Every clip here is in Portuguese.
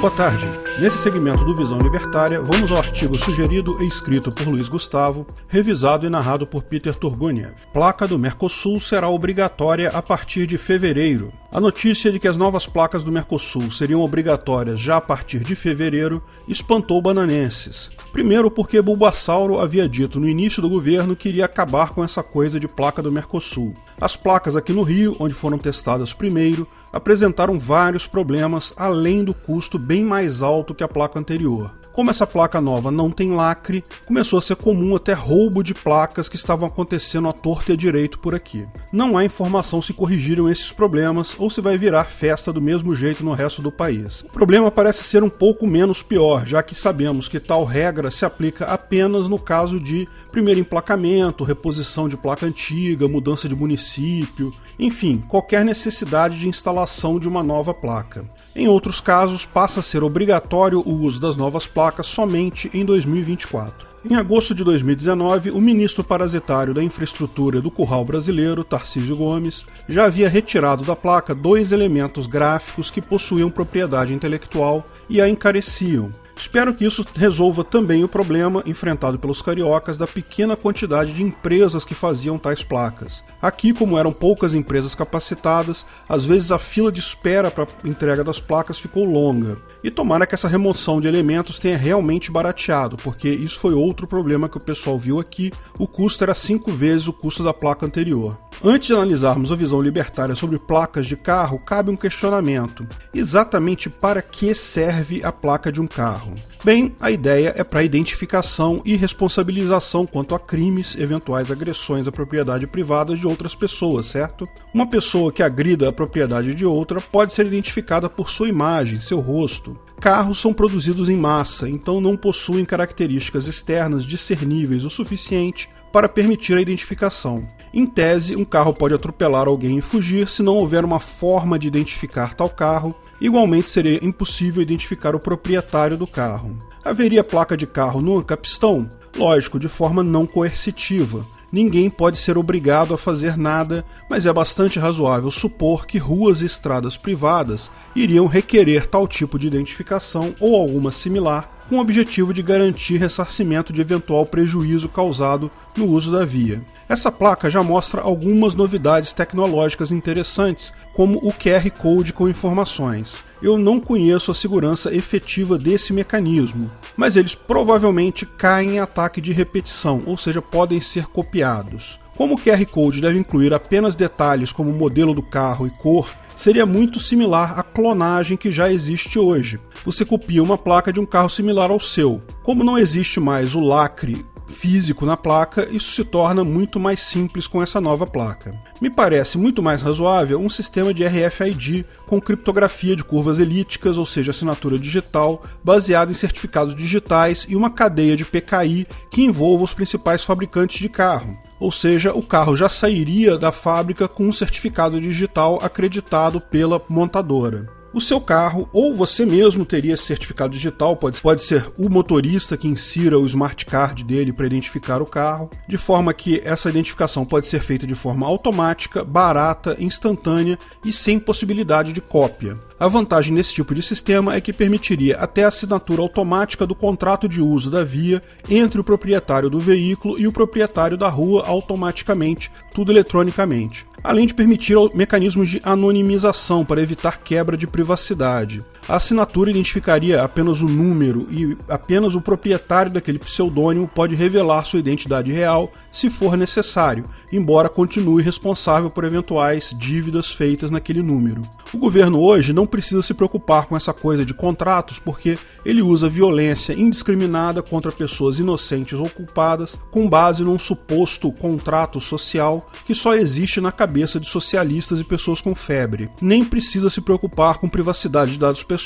Boa tarde. Nesse segmento do Visão Libertária, vamos ao artigo sugerido e escrito por Luiz Gustavo, revisado e narrado por Peter Turguniev. Placa do Mercosul será obrigatória a partir de fevereiro. A notícia de que as novas placas do Mercosul seriam obrigatórias já a partir de fevereiro espantou bananenses. Primeiro, porque Bulbasauro havia dito no início do governo que iria acabar com essa coisa de placa do Mercosul. As placas aqui no Rio, onde foram testadas primeiro, apresentaram vários problemas, além do custo bem mais alto que a placa anterior. Como essa placa nova não tem lacre, começou a ser comum até roubo de placas que estavam acontecendo à torta e à direito por aqui. Não há informação se corrigiram esses problemas ou se vai virar festa do mesmo jeito no resto do país. O problema parece ser um pouco menos pior, já que sabemos que tal regra se aplica apenas no caso de primeiro emplacamento, reposição de placa antiga, mudança de município, enfim, qualquer necessidade de instalação de uma nova placa. Em outros casos, passa a ser obrigatório o uso das novas placas somente em 2024. Em agosto de 2019, o ministro parasitário da infraestrutura do Curral Brasileiro, Tarcísio Gomes, já havia retirado da placa dois elementos gráficos que possuíam propriedade intelectual e a encareciam, Espero que isso resolva também o problema enfrentado pelos cariocas da pequena quantidade de empresas que faziam tais placas. Aqui, como eram poucas empresas capacitadas, às vezes a fila de espera para entrega das placas ficou longa. E tomara que essa remoção de elementos tenha realmente barateado, porque isso foi outro problema que o pessoal viu aqui. O custo era cinco vezes o custo da placa anterior. Antes de analisarmos a visão libertária sobre placas de carro, cabe um questionamento: exatamente para que serve a placa de um carro? Bem, a ideia é para identificação e responsabilização quanto a crimes, eventuais agressões à propriedade privada de outras pessoas, certo? Uma pessoa que agrida a propriedade de outra pode ser identificada por sua imagem, seu rosto. Carros são produzidos em massa, então não possuem características externas discerníveis o suficiente para permitir a identificação. Em tese, um carro pode atropelar alguém e fugir se não houver uma forma de identificar tal carro. Igualmente, seria impossível identificar o proprietário do carro. Haveria placa de carro no Ancapistão? Lógico, de forma não coercitiva. Ninguém pode ser obrigado a fazer nada, mas é bastante razoável supor que ruas e estradas privadas iriam requerer tal tipo de identificação ou alguma similar com o objetivo de garantir ressarcimento de eventual prejuízo causado no uso da via. Essa placa já mostra algumas novidades tecnológicas interessantes, como o QR Code com informações. Eu não conheço a segurança efetiva desse mecanismo, mas eles provavelmente caem em ataque de repetição, ou seja, podem ser copiados. Como o QR Code deve incluir apenas detalhes como o modelo do carro e cor, seria muito similar à clonagem que já existe hoje. Você copia uma placa de um carro similar ao seu. Como não existe mais o lacre físico na placa, isso se torna muito mais simples com essa nova placa. Me parece muito mais razoável um sistema de RFID com criptografia de curvas elípticas, ou seja, assinatura digital, baseada em certificados digitais e uma cadeia de PKI que envolva os principais fabricantes de carro. Ou seja, o carro já sairia da fábrica com um certificado digital acreditado pela montadora o seu carro, ou você mesmo teria esse certificado digital, pode, pode ser o motorista que insira o smart card dele para identificar o carro, de forma que essa identificação pode ser feita de forma automática, barata, instantânea e sem possibilidade de cópia. A vantagem nesse tipo de sistema é que permitiria até a assinatura automática do contrato de uso da via entre o proprietário do veículo e o proprietário da rua automaticamente, tudo eletronicamente além de permitir mecanismos de anonimização para evitar quebra de privacidade. A assinatura identificaria apenas o número e apenas o proprietário daquele pseudônimo pode revelar sua identidade real se for necessário, embora continue responsável por eventuais dívidas feitas naquele número. O governo hoje não precisa se preocupar com essa coisa de contratos porque ele usa violência indiscriminada contra pessoas inocentes ou culpadas com base num suposto contrato social que só existe na cabeça de socialistas e pessoas com febre. Nem precisa se preocupar com privacidade de dados pessoais,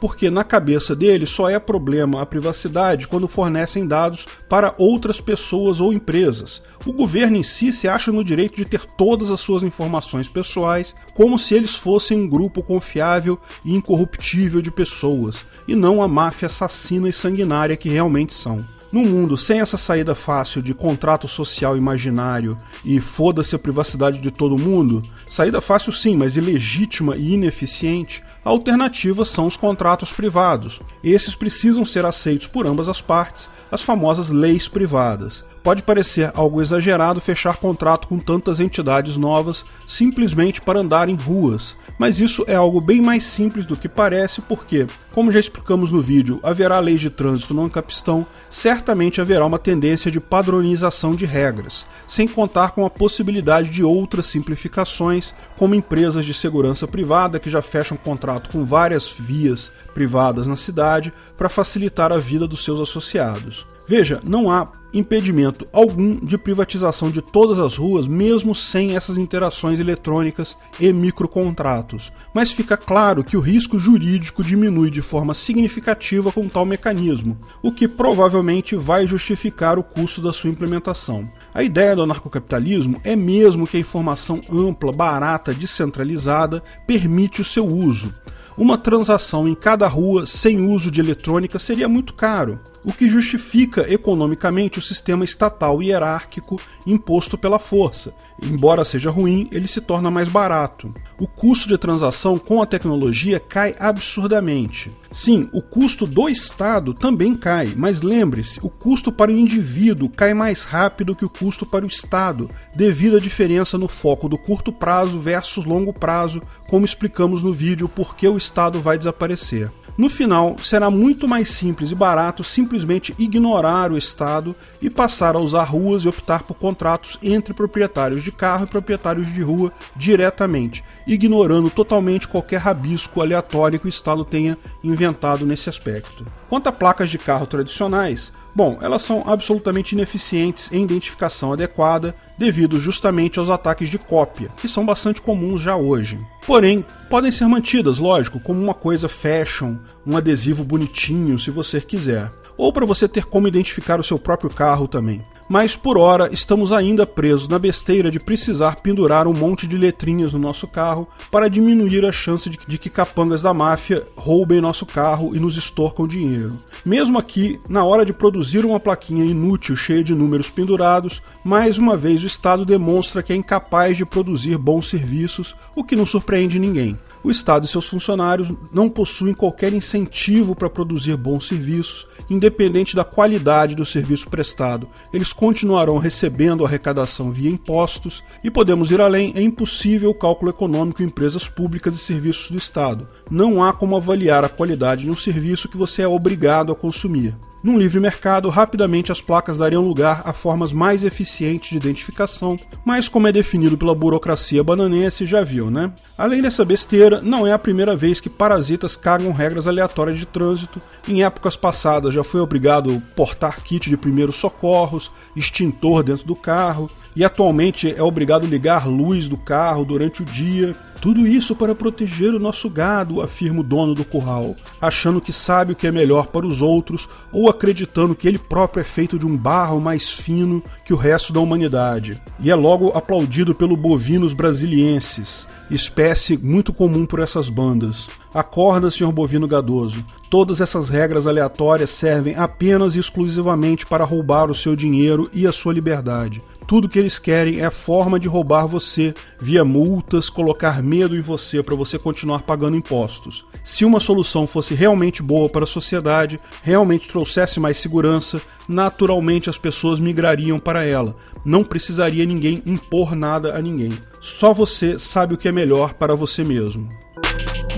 porque na cabeça dele só é problema a privacidade quando fornecem dados para outras pessoas ou empresas. O governo em si se acha no direito de ter todas as suas informações pessoais, como se eles fossem um grupo confiável e incorruptível de pessoas, e não a máfia assassina e sanguinária que realmente são. Num mundo sem essa saída fácil de contrato social imaginário e foda-se a privacidade de todo mundo, saída fácil sim, mas ilegítima e ineficiente, a alternativa são os contratos privados. Esses precisam ser aceitos por ambas as partes, as famosas leis privadas. Pode parecer algo exagerado fechar contrato com tantas entidades novas simplesmente para andar em ruas, mas isso é algo bem mais simples do que parece, porque, como já explicamos no vídeo, haverá leis de trânsito no Ancapistão, certamente haverá uma tendência de padronização de regras, sem contar com a possibilidade de outras simplificações, como empresas de segurança privada que já fecham contrato com várias vias privadas na cidade para facilitar a vida dos seus associados. Veja, não há impedimento algum de privatização de todas as ruas, mesmo sem essas interações eletrônicas e microcontratos. Mas fica claro que o risco jurídico diminui de forma significativa com tal mecanismo, o que provavelmente vai justificar o custo da sua implementação. A ideia do anarcocapitalismo é mesmo que a informação ampla, barata, descentralizada permite o seu uso. Uma transação em cada rua sem uso de eletrônica seria muito caro, o que justifica economicamente o sistema estatal hierárquico imposto pela força. Embora seja ruim, ele se torna mais barato. O custo de transação com a tecnologia cai absurdamente. Sim, o custo do Estado também cai, mas lembre-se, o custo para o indivíduo cai mais rápido que o custo para o Estado, devido à diferença no foco do curto prazo versus longo prazo, como explicamos no vídeo por que o Estado vai desaparecer. No final, será muito mais simples e barato simplesmente ignorar o Estado e passar a usar ruas e optar por contratos entre proprietários de carro e proprietários de rua diretamente, ignorando totalmente qualquer rabisco aleatório que o Estado tenha inventado nesse aspecto. Quanto a placas de carro tradicionais, bom, elas são absolutamente ineficientes em identificação adequada devido justamente aos ataques de cópia, que são bastante comuns já hoje. Porém, podem ser mantidas, lógico, como uma coisa fashion, um adesivo bonitinho, se você quiser, ou para você ter como identificar o seu próprio carro também mas por hora estamos ainda presos na besteira de precisar pendurar um monte de letrinhas no nosso carro para diminuir a chance de, que capangas da máfia roubem nosso carro e nos extorcam dinheiro. Mesmo aqui, na hora de produzir uma plaquinha inútil cheia de números pendurados, mais uma vez o Estado demonstra que é incapaz de produzir bons serviços, o que não surpreende ninguém o Estado e seus funcionários não possuem qualquer incentivo para produzir bons serviços, independente da qualidade do serviço prestado. Eles continuarão recebendo arrecadação via impostos e podemos ir além, é impossível o cálculo econômico em empresas públicas e serviços do Estado. Não há como avaliar a qualidade de um serviço que você é obrigado a consumir. Num livre mercado, rapidamente as placas dariam lugar a formas mais eficientes de identificação, mas como é definido pela burocracia bananense, já viu, né? Além dessa besteira, não é a primeira vez que parasitas cagam regras aleatórias de trânsito. Em épocas passadas já foi obrigado portar kit de primeiros socorros, extintor dentro do carro, e atualmente é obrigado ligar luz do carro durante o dia. Tudo isso para proteger o nosso gado, afirma o dono do curral, achando que sabe o que é melhor para os outros ou acreditando que ele próprio é feito de um barro mais fino que o resto da humanidade. E é logo aplaudido pelo bovinos brasilienses, espécie muito comum por essas bandas. Acorda, senhor bovino gadoso. Todas essas regras aleatórias servem apenas e exclusivamente para roubar o seu dinheiro e a sua liberdade. Tudo que eles querem é a forma de roubar você via multas, colocar medo em você para você continuar pagando impostos. Se uma solução fosse realmente boa para a sociedade, realmente trouxesse mais segurança, naturalmente as pessoas migrariam para ela. Não precisaria ninguém impor nada a ninguém. Só você sabe o que é melhor para você mesmo.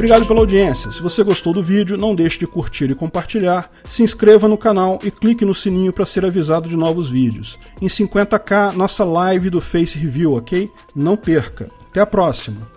Obrigado pela audiência. Se você gostou do vídeo, não deixe de curtir e compartilhar, se inscreva no canal e clique no sininho para ser avisado de novos vídeos. Em 50k, nossa live do Face Review, ok? Não perca. Até a próxima!